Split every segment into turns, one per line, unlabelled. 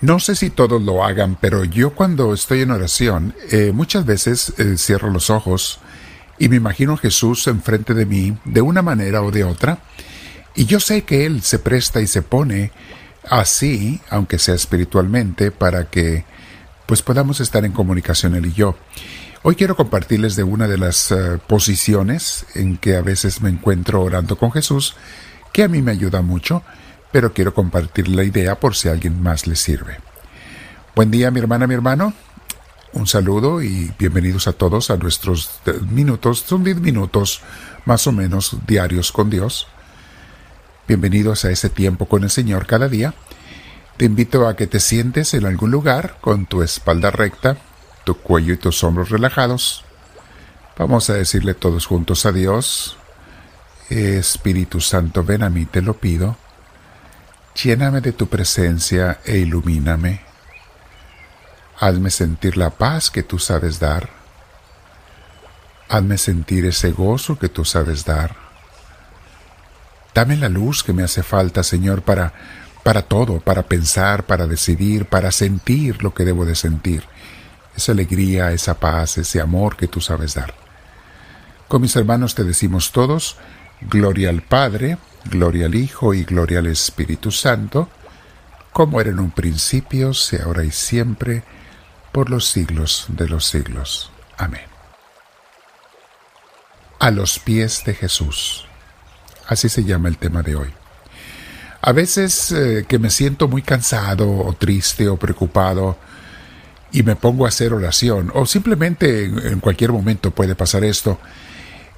No sé si todos lo hagan, pero yo cuando estoy en oración, eh, muchas veces eh, cierro los ojos y me imagino a Jesús enfrente de mí de una manera o de otra, y yo sé que Él se presta y se pone así, aunque sea espiritualmente, para que pues podamos estar en comunicación Él y yo. Hoy quiero compartirles de una de las eh, posiciones en que a veces me encuentro orando con Jesús, que a mí me ayuda mucho, pero quiero compartir la idea por si a alguien más le sirve. Buen día mi hermana, mi hermano. Un saludo y bienvenidos a todos a nuestros minutos, son 10 minutos más o menos diarios con Dios. Bienvenidos a ese tiempo con el Señor cada día. Te invito a que te sientes en algún lugar con tu espalda recta, tu cuello y tus hombros relajados. Vamos a decirle todos juntos a Dios. Espíritu Santo, ven a mí, te lo pido Lléname de tu presencia e ilumíname. Hazme sentir la paz que tú sabes dar. Hazme sentir ese gozo que tú sabes dar. Dame la luz que me hace falta, Señor, para para todo, para pensar, para decidir, para sentir lo que debo de sentir. Esa alegría, esa paz, ese amor que tú sabes dar. Con mis hermanos te decimos todos, gloria al Padre, Gloria al Hijo y gloria al Espíritu Santo, como era en un principio, sea ahora y siempre, por los siglos de los siglos. Amén. A los pies de Jesús. Así se llama el tema de hoy. A veces eh, que me siento muy cansado o triste o preocupado y me pongo a hacer oración, o simplemente en cualquier momento puede pasar esto,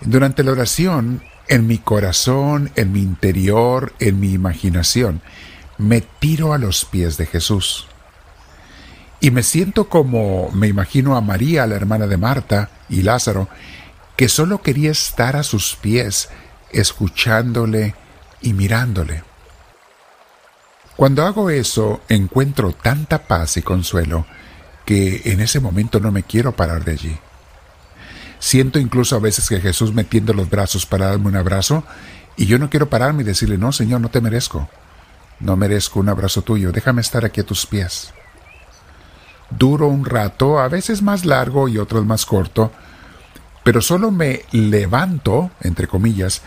durante la oración en mi corazón, en mi interior, en mi imaginación, me tiro a los pies de Jesús. Y me siento como me imagino a María, la hermana de Marta, y Lázaro, que solo quería estar a sus pies, escuchándole y mirándole. Cuando hago eso, encuentro tanta paz y consuelo que en ese momento no me quiero parar de allí. Siento incluso a veces que Jesús me tiende los brazos para darme un abrazo y yo no quiero pararme y decirle, no, Señor, no te merezco. No merezco un abrazo tuyo, déjame estar aquí a tus pies. Duro un rato, a veces más largo y otros más corto, pero solo me levanto, entre comillas,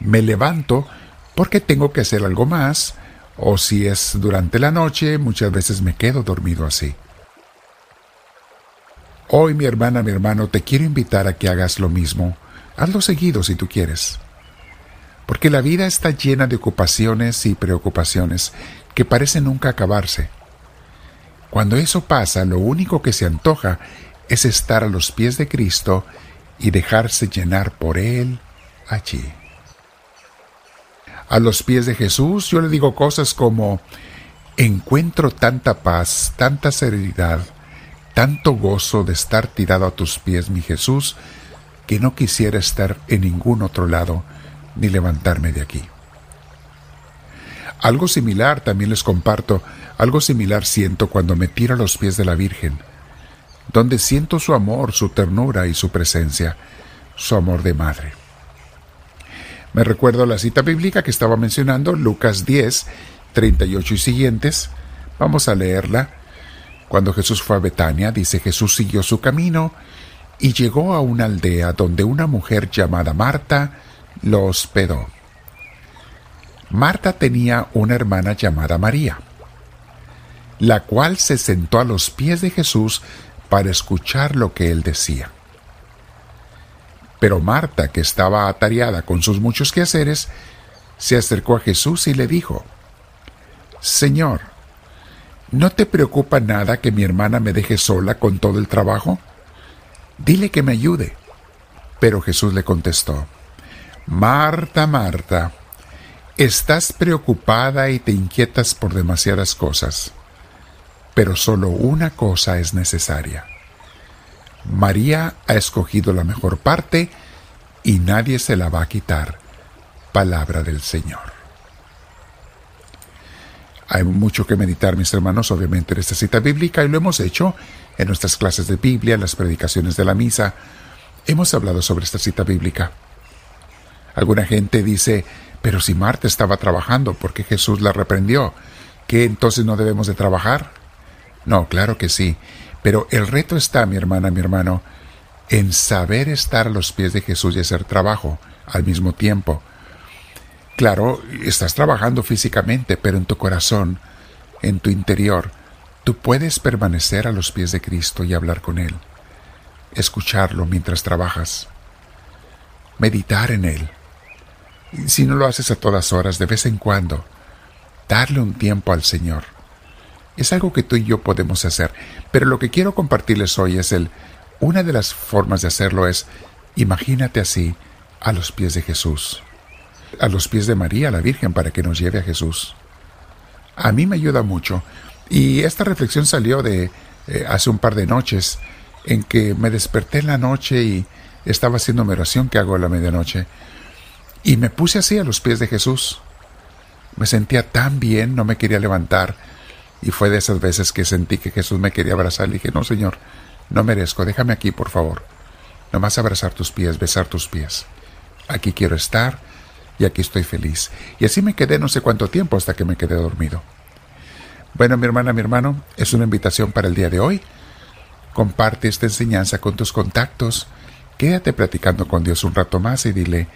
me levanto porque tengo que hacer algo más, o si es durante la noche, muchas veces me quedo dormido así. Hoy, mi hermana, mi hermano, te quiero invitar a que hagas lo mismo. Hazlo seguido si tú quieres. Porque la vida está llena de ocupaciones y preocupaciones que parecen nunca acabarse. Cuando eso pasa, lo único que se antoja es estar a los pies de Cristo y dejarse llenar por Él allí. A los pies de Jesús yo le digo cosas como, encuentro tanta paz, tanta serenidad, tanto gozo de estar tirado a tus pies, mi Jesús, que no quisiera estar en ningún otro lado ni levantarme de aquí. Algo similar también les comparto, algo similar siento cuando me tiro a los pies de la Virgen, donde siento su amor, su ternura y su presencia, su amor de madre. Me recuerdo la cita bíblica que estaba mencionando, Lucas 10, 38 y siguientes. Vamos a leerla cuando Jesús fue a Betania, dice Jesús siguió su camino y llegó a una aldea donde una mujer llamada Marta lo hospedó. Marta tenía una hermana llamada María, la cual se sentó a los pies de Jesús para escuchar lo que él decía. Pero Marta, que estaba atareada con sus muchos quehaceres, se acercó a Jesús y le dijo, Señor, ¿No te preocupa nada que mi hermana me deje sola con todo el trabajo? Dile que me ayude. Pero Jesús le contestó, Marta, Marta, estás preocupada y te inquietas por demasiadas cosas, pero solo una cosa es necesaria. María ha escogido la mejor parte y nadie se la va a quitar. Palabra del Señor. Hay mucho que meditar, mis hermanos, obviamente, en esta cita bíblica y lo hemos hecho en nuestras clases de Biblia, en las predicaciones de la misa. Hemos hablado sobre esta cita bíblica. Alguna gente dice, pero si Marta estaba trabajando, ¿por qué Jesús la reprendió? ¿Que entonces no debemos de trabajar? No, claro que sí. Pero el reto está, mi hermana, mi hermano, en saber estar a los pies de Jesús y hacer trabajo al mismo tiempo. Claro, estás trabajando físicamente, pero en tu corazón, en tu interior, tú puedes permanecer a los pies de Cristo y hablar con Él, escucharlo mientras trabajas, meditar en Él. si no lo haces a todas horas, de vez en cuando, darle un tiempo al Señor. Es algo que tú y yo podemos hacer, pero lo que quiero compartirles hoy es el, una de las formas de hacerlo es, imagínate así, a los pies de Jesús, a los pies de María, la Virgen, para que nos lleve a Jesús. A mí me ayuda mucho, y esta reflexión salió de eh, hace un par de noches, en que me desperté en la noche y estaba haciendo mi oración que hago a la medianoche, y me puse así a los pies de Jesús. Me sentía tan bien, no me quería levantar, y fue de esas veces que sentí que Jesús me quería abrazar. Le dije, no, Señor, no merezco, déjame aquí, por favor. Nomás abrazar tus pies, besar tus pies. Aquí quiero estar y aquí estoy feliz. Y así me quedé no sé cuánto tiempo hasta que me quedé dormido. Bueno, mi hermana, mi hermano, es una invitación para el día de hoy. Comparte esta enseñanza con tus contactos. Quédate platicando con Dios un rato más y dile,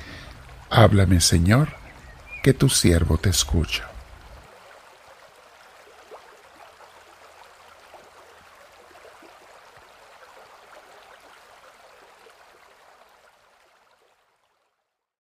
háblame Señor, que tu siervo te escucha.